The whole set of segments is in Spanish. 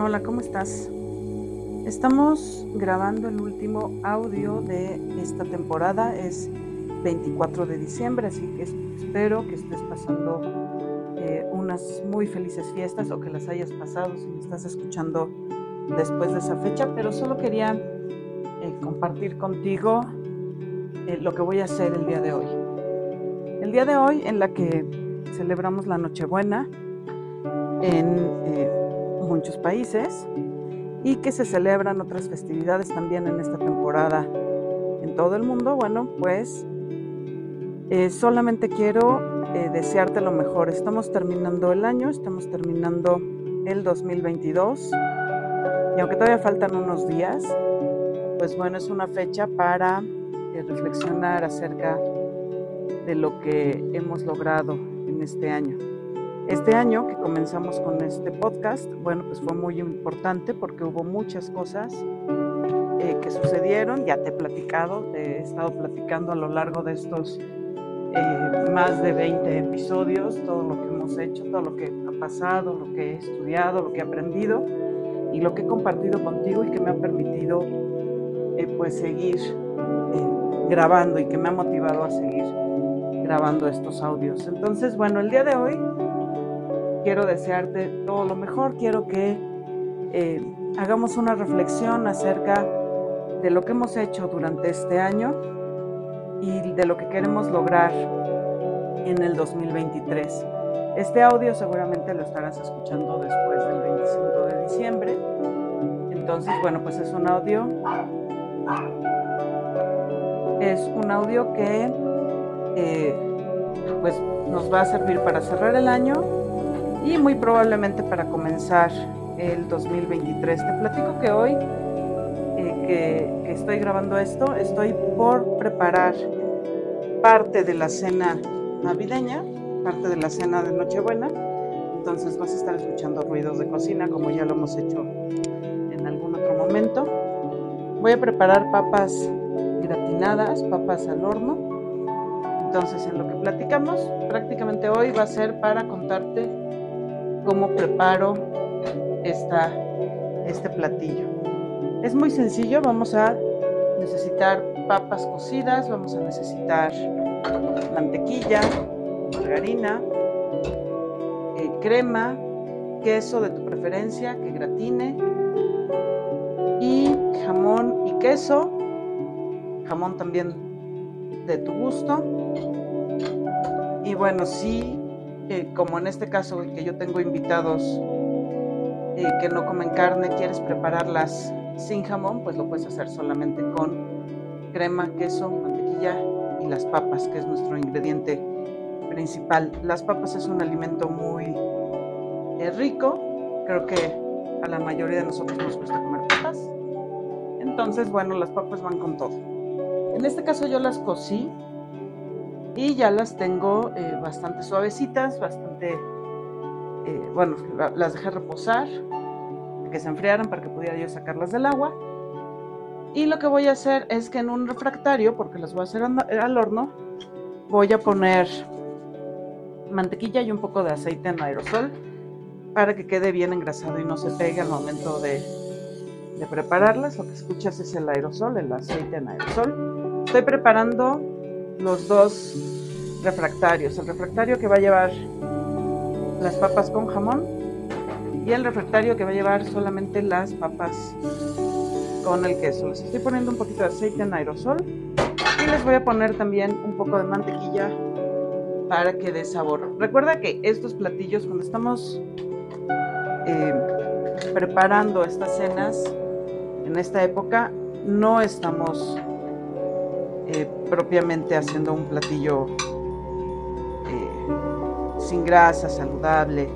Hola, ¿cómo estás? Estamos grabando el último audio de esta temporada, es 24 de diciembre, así que espero que estés pasando eh, unas muy felices fiestas o que las hayas pasado si me estás escuchando después de esa fecha, pero solo quería eh, compartir contigo eh, lo que voy a hacer el día de hoy. El día de hoy en la que celebramos la Nochebuena en muchos países y que se celebran otras festividades también en esta temporada en todo el mundo, bueno, pues eh, solamente quiero eh, desearte lo mejor. Estamos terminando el año, estamos terminando el 2022 y aunque todavía faltan unos días, pues bueno, es una fecha para eh, reflexionar acerca de lo que hemos logrado en este año. Este año que comenzamos con este podcast, bueno, pues fue muy importante porque hubo muchas cosas eh, que sucedieron, ya te he platicado, te he estado platicando a lo largo de estos eh, más de 20 episodios, todo lo que hemos hecho, todo lo que ha pasado, lo que he estudiado, lo que he aprendido y lo que he compartido contigo y que me ha permitido eh, pues seguir grabando y que me ha motivado a seguir grabando estos audios. Entonces, bueno, el día de hoy quiero desearte todo lo mejor, quiero que eh, hagamos una reflexión acerca de lo que hemos hecho durante este año y de lo que queremos lograr en el 2023. Este audio seguramente lo estarás escuchando después del 25 de diciembre. Entonces, bueno, pues es un audio. Es un audio que eh, pues nos va a servir para cerrar el año y muy probablemente para comenzar el 2023. Te platico que hoy eh, que, estoy grabando esto, estoy por preparar parte de la cena navideña, parte de la cena de Nochebuena. Entonces vas a estar escuchando ruidos de cocina como ya lo hemos hecho en algún otro momento. Voy a preparar papas gratinadas, papas al horno. Entonces en lo que platicamos prácticamente hoy va a ser para contarte cómo preparo esta, este platillo. Es muy sencillo, vamos a necesitar papas cocidas, vamos a necesitar mantequilla, margarina, eh, crema, queso de tu preferencia que gratine y jamón y queso, jamón también de tu gusto. Y bueno, sí como en este caso que yo tengo invitados eh, que no comen carne, quieres prepararlas sin jamón, pues lo puedes hacer solamente con crema, queso, mantequilla y las papas, que es nuestro ingrediente principal. Las papas es un alimento muy eh, rico, creo que a la mayoría de nosotros nos gusta comer papas. Entonces, bueno, las papas van con todo. En este caso yo las cocí y ya las tengo eh, bastante suavecitas, bastante, eh, bueno, las dejé reposar, que se enfriaran para que pudiera yo sacarlas del agua. Y lo que voy a hacer es que en un refractario, porque las voy a hacer al horno, voy a poner mantequilla y un poco de aceite en aerosol para que quede bien engrasado y no se pegue al momento de, de prepararlas. Lo que escuchas es el aerosol, el aceite en aerosol. Estoy preparando los dos refractarios. El refractario que va a llevar las papas con jamón y el refractario que va a llevar solamente las papas con el queso. Les estoy poniendo un poquito de aceite en aerosol y les voy a poner también un poco de mantequilla para que dé sabor. Recuerda que estos platillos, cuando estamos eh, preparando estas cenas en esta época, no estamos eh, propiamente haciendo un platillo eh, sin grasa, saludable.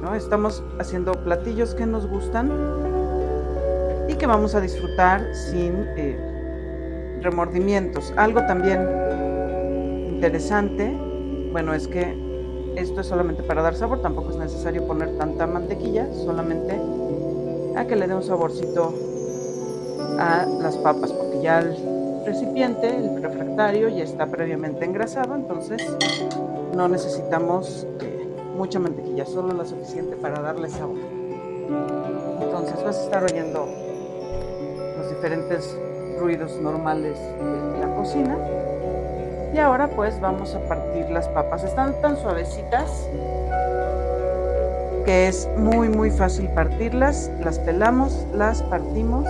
¿no? Estamos haciendo platillos que nos gustan y que vamos a disfrutar sin eh, remordimientos. Algo también interesante, bueno, es que esto es solamente para dar sabor, tampoco es necesario poner tanta mantequilla, solamente a que le dé un saborcito a las papas, porque ya recipiente, el refractario, ya está previamente engrasado, entonces no necesitamos eh, mucha mantequilla, solo la suficiente para darle sabor. Entonces vas a estar oyendo los diferentes ruidos normales de la cocina. Y ahora pues vamos a partir las papas. Están tan suavecitas que es muy muy fácil partirlas. Las pelamos, las partimos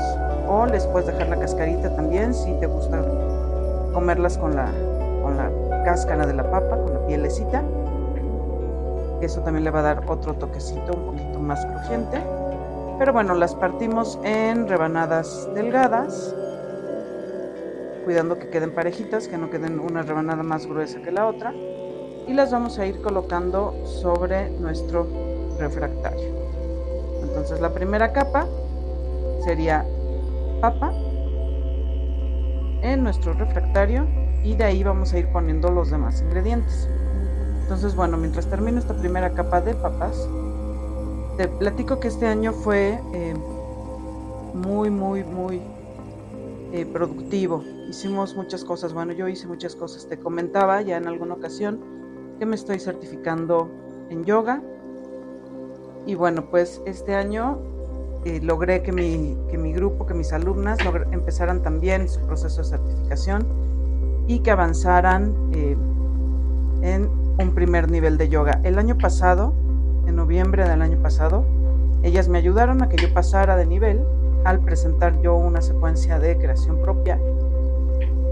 o les puedes dejar la cascarita también si te gusta comerlas con la, con la cáscara de la papa, con la pielecita. Eso también le va a dar otro toquecito un poquito más crujiente. Pero bueno, las partimos en rebanadas delgadas, cuidando que queden parejitas, que no queden una rebanada más gruesa que la otra. Y las vamos a ir colocando sobre nuestro refractario. Entonces la primera capa sería papa en nuestro refractario y de ahí vamos a ir poniendo los demás ingredientes. Entonces, bueno, mientras termino esta primera capa de papas, te platico que este año fue eh, muy, muy, muy eh, productivo. Hicimos muchas cosas. Bueno, yo hice muchas cosas. Te comentaba ya en alguna ocasión que me estoy certificando en yoga. Y bueno, pues este año logré que mi, que mi grupo, que mis alumnas empezaran también su proceso de certificación y que avanzaran eh, en un primer nivel de yoga. El año pasado, en noviembre del año pasado, ellas me ayudaron a que yo pasara de nivel al presentar yo una secuencia de creación propia.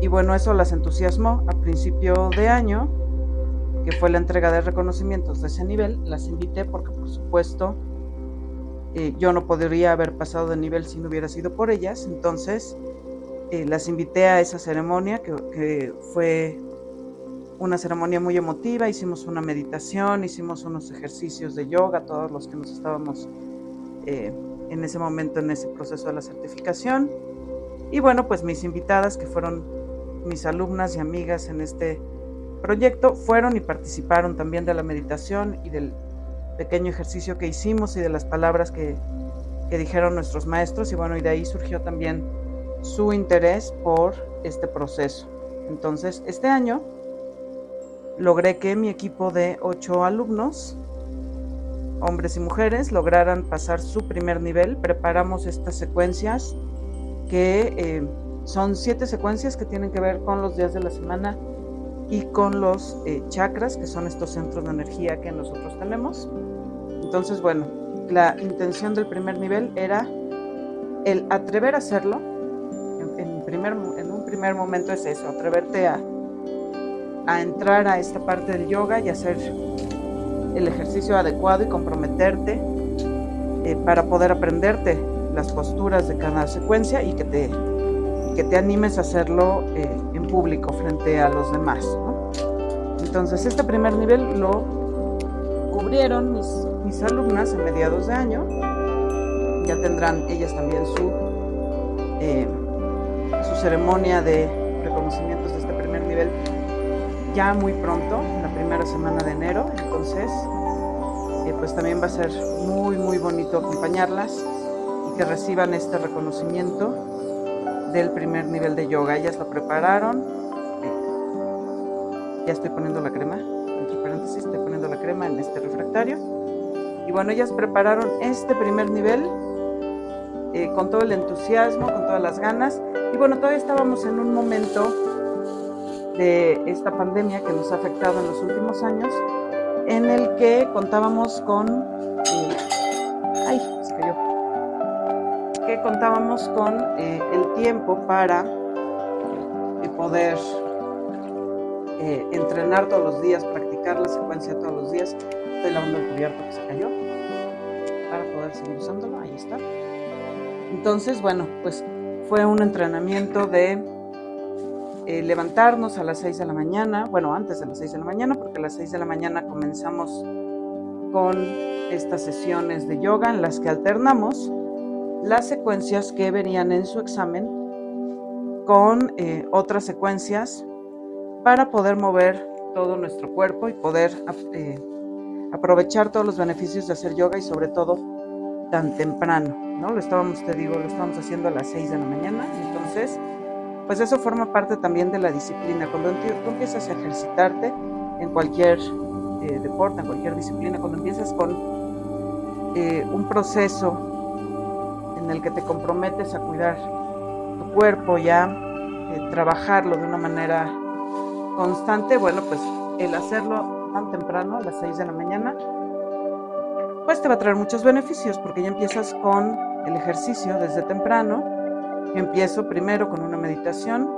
Y bueno, eso las entusiasmó. A principio de año, que fue la entrega de reconocimientos de ese nivel, las invité porque por supuesto eh, yo no podría haber pasado de nivel si no hubiera sido por ellas. Entonces, eh, las invité a esa ceremonia que, fue una ceremonia muy emotiva, hicimos una meditación, hicimos unos ejercicios de yoga, todos los que nos estábamos eh, en ese momento en ese proceso de la certificación. Y bueno, pues mis invitadas, que fueron mis alumnas y amigas en este proyecto, fueron y participaron también de la meditación y del pequeño ejercicio que hicimos y de las palabras que, que dijeron nuestros maestros. Y bueno, y de ahí surgió también su interés por este proceso. Entonces, este año logré que mi equipo de ocho alumnos, hombres y mujeres, lograran pasar su primer nivel. Preparamos estas secuencias que eh, son siete secuencias que tienen que ver con los días de la semana y con los eh, chakras, que son estos centros de energía que nosotros tenemos. Entonces, bueno, la intención del primer nivel era el atrever a hacerlo en un primer momento es eso, atreverte a, a entrar a esta parte del yoga y hacer el ejercicio adecuado y comprometerte eh, para poder aprenderte las posturas de cada secuencia y que te, que te animes a hacerlo eh, en público frente a los demás. Entonces este primer nivel lo cubrieron mis, mis alumnas a mediados de año. Ya tendrán ellas también su... Eh, su ceremonia de reconocimientos de este primer nivel ya muy pronto, la primera semana de enero. Entonces, eh, pues también va a ser muy, muy bonito acompañarlas y que reciban este reconocimiento del primer nivel de yoga. Ellas lo prepararon. Ya estoy poniendo la crema, entre paréntesis, estoy poniendo la crema en este refractario. Y bueno, ellas prepararon este primer nivel eh, con todo el entusiasmo, con todas las ganas. Y bueno, todavía estábamos en un momento de esta pandemia que nos ha afectado en los últimos años, en el que contábamos con... Contábamos con eh, el tiempo para poder entrenar todos los días, practicar la secuencia todos los días. Estoy lavando el cubierto que se cayó para poder seguir usándolo. Ahí está. Entonces, bueno, pues fue un entrenamiento de eh, levantarnos a las 6 de la mañana, bueno, antes de las 6 de la mañana, porque a las 6 de la mañana comenzamos con estas sesiones de yoga en las que alternamos las secuencias que verían en su examen con eh, otras secuencias para poder mover todo nuestro cuerpo y poder eh, aprovechar todos los beneficios de hacer yoga y sobre todo tan temprano, ¿no? Lo estábamos, te digo, lo estábamos haciendo a las 6 de la mañana, entonces, pues eso forma parte también de la disciplina. Cuando tú empiezas a ejercitarte en cualquier eh, deporte, en cualquier disciplina, cuando empiezas con un proceso el que te comprometes a cuidar tu cuerpo ya, eh, trabajarlo de una manera constante, bueno, pues el hacerlo tan temprano, a las 6 de la mañana, pues te va a traer muchos beneficios porque ya empiezas con el ejercicio desde temprano. empiezo primero con una meditación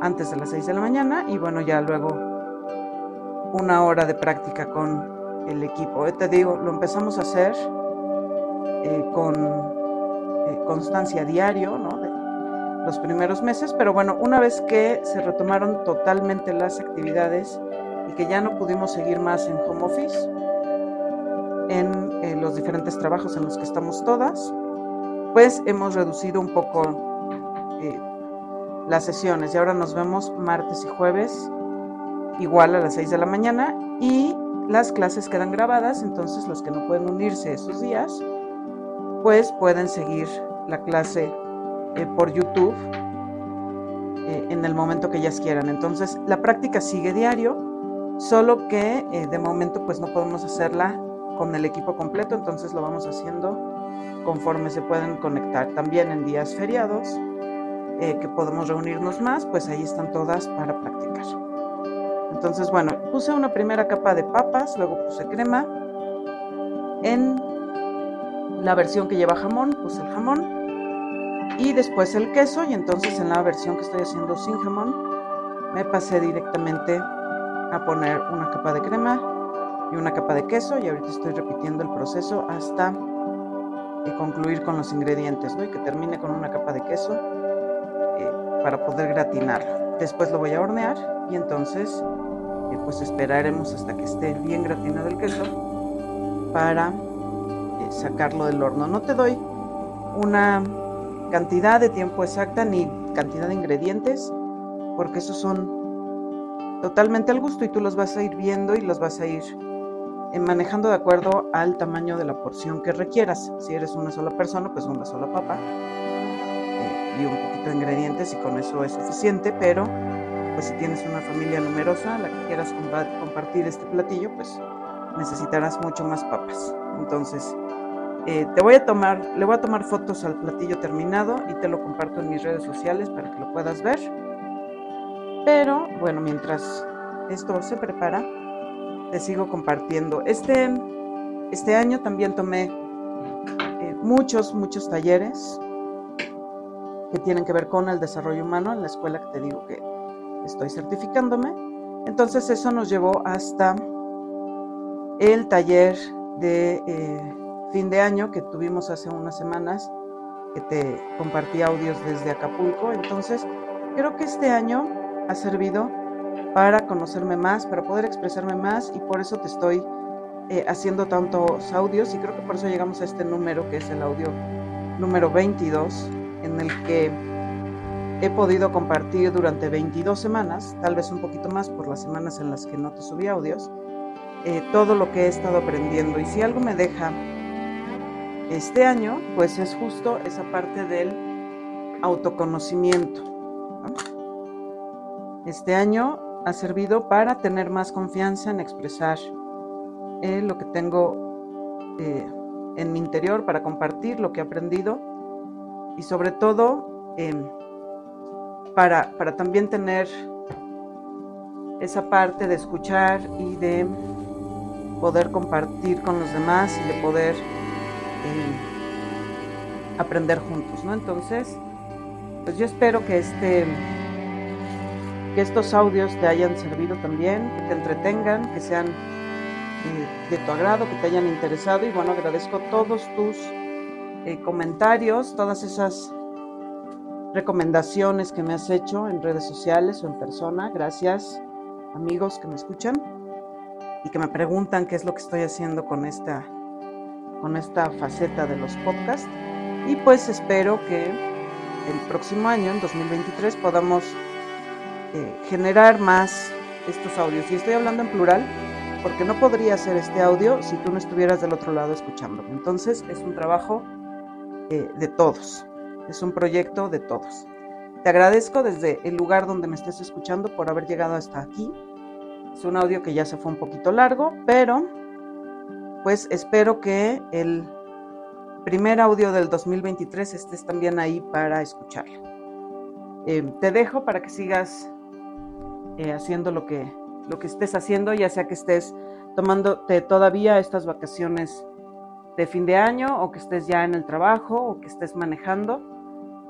antes de las 6 de la mañana y bueno, ya luego una hora de práctica con el equipo. Eh, te digo, lo empezamos a hacer eh, con eh, constancia diario. De los primeros meses, pero bueno, una vez que se retomaron totalmente las actividades y que ya no pudimos seguir más en home office, en los diferentes trabajos en los que estamos todas, pues hemos reducido un poco las sesiones y ahora nos vemos martes y jueves igual a las 6 de la mañana y las clases quedan grabadas, entonces los que no pueden unirse esos días, pueden seguir la clase eh, por YouTube eh, en el momento que ellas quieran. Entonces la práctica sigue diario, solo que eh, de momento pues no podemos hacerla con el equipo completo, entonces lo vamos haciendo conforme se pueden conectar. También en días feriados que podemos reunirnos más, pues ahí están todas para practicar. Entonces, bueno, puse una primera capa de papas, luego puse crema. En la versión que lleva jamón, puse el jamón y después el queso y entonces en la versión que estoy haciendo sin jamón, me pasé directamente a poner una capa de crema y una capa de queso y ahorita estoy repitiendo el proceso hasta eh, concluir con los ingredientes, ¿no? Y que termine con una capa de queso para poder gratinarlo. Después lo voy a hornear y entonces eh, pues esperaremos hasta que esté bien gratinado el queso para eh, sacarlo del horno. No te doy una cantidad de tiempo exacta ni cantidad de ingredientes porque esos son totalmente al gusto y tú los vas a ir viendo y los vas a ir eh, manejando de acuerdo al tamaño de la porción que requieras. Si eres una sola persona, pues una sola papa y un poquito de ingredientes y con eso es suficiente, pero pues si tienes una familia numerosa, la que quieras compartir este platillo, pues necesitarás mucho más papas. Entonces, eh, te voy a tomar, le voy a tomar fotos al platillo terminado y te lo comparto en mis redes sociales para que lo puedas ver. Pero bueno, mientras esto se prepara, te sigo compartiendo. Este, este año también tomé eh, muchos, muchos talleres que tienen que ver con el desarrollo humano en la escuela que te digo que estoy certificándome. Entonces eso nos llevó hasta el taller de eh, fin de año que tuvimos hace unas semanas, que te compartí audios desde Acapulco. Entonces creo que este año ha servido para conocerme más, para poder expresarme más y por eso te estoy eh, haciendo tantos audios y creo que por eso llegamos a este número que es el audio número 22 en el que he podido compartir durante 22 semanas, tal vez un poquito más por las semanas en las que no te subí audios, eh, todo lo que he estado aprendiendo. Y si algo me deja este año, pues es justo esa parte del autoconocimiento. Este año ha servido para tener más confianza en expresar eh, lo que tengo eh, en mi interior, para compartir lo que he aprendido y sobre todo em, para, para también tener esa parte de escuchar y de poder compartir con los demás y de poder aprender juntos, ¿no? Entonces, pues yo espero que este que estos audios te hayan servido también, que te entretengan, que sean eh, de tu agrado, que te hayan interesado y bueno, agradezco todos tus eh, comentarios, todas esas recomendaciones que me has hecho en redes sociales o en persona. Gracias, amigos que me escuchan y que me preguntan qué es lo que estoy haciendo con esta, con esta faceta de los podcasts. Y pues espero que el próximo año, en 2023, podamos eh, generar más estos audios. Y estoy hablando en plural porque no podría hacer este audio si tú no estuvieras del otro lado escuchándome. Entonces es un trabajo eh, de todos. Es un proyecto de todos. Te agradezco desde el lugar donde me estés escuchando por haber llegado hasta aquí. Es un audio que ya se fue un poquito largo, pero pues espero que el primer audio del 2023 estés también ahí para escucharlo. Eh, te dejo para que sigas eh, haciendo lo que, lo que estés haciendo, ya sea que estés tomándote todavía estas vacaciones de fin de año o que estés ya en el trabajo o que estés manejando.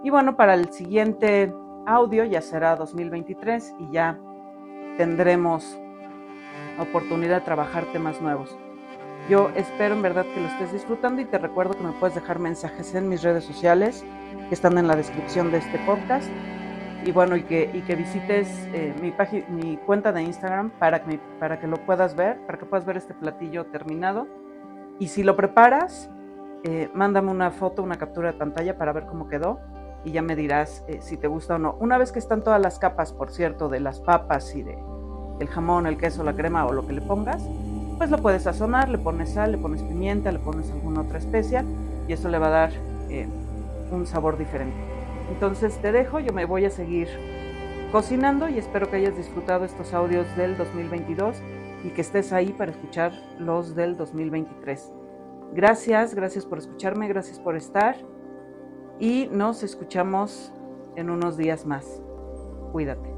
Y bueno, para el siguiente audio ya será 2023 y ya tendremos oportunidad de trabajar temas nuevos. Yo espero en verdad que lo estés disfrutando y te recuerdo que me puedes dejar mensajes en mis redes sociales que están en la descripción de este podcast. Y bueno, y que, y que visites eh, mi, mi cuenta de Instagram para que, para que lo puedas ver, para que puedas ver este platillo terminado. Y si lo preparas, eh, mándame una foto, una captura de pantalla para ver cómo quedó y ya me dirás eh, si te gusta o no. Una vez que están todas las capas, por cierto, de las papas y de el jamón, el queso, la crema o lo que le pongas, pues lo puedes sazonar, le pones sal, le pones pimienta, le pones alguna otra especia y eso le va a dar eh, un sabor diferente. Entonces te dejo, yo me voy a seguir cocinando y espero que hayas disfrutado estos audios del 2022 y que estés ahí para escuchar los del 2023. Gracias, gracias por escucharme, gracias por estar y nos escuchamos en unos días más. Cuídate.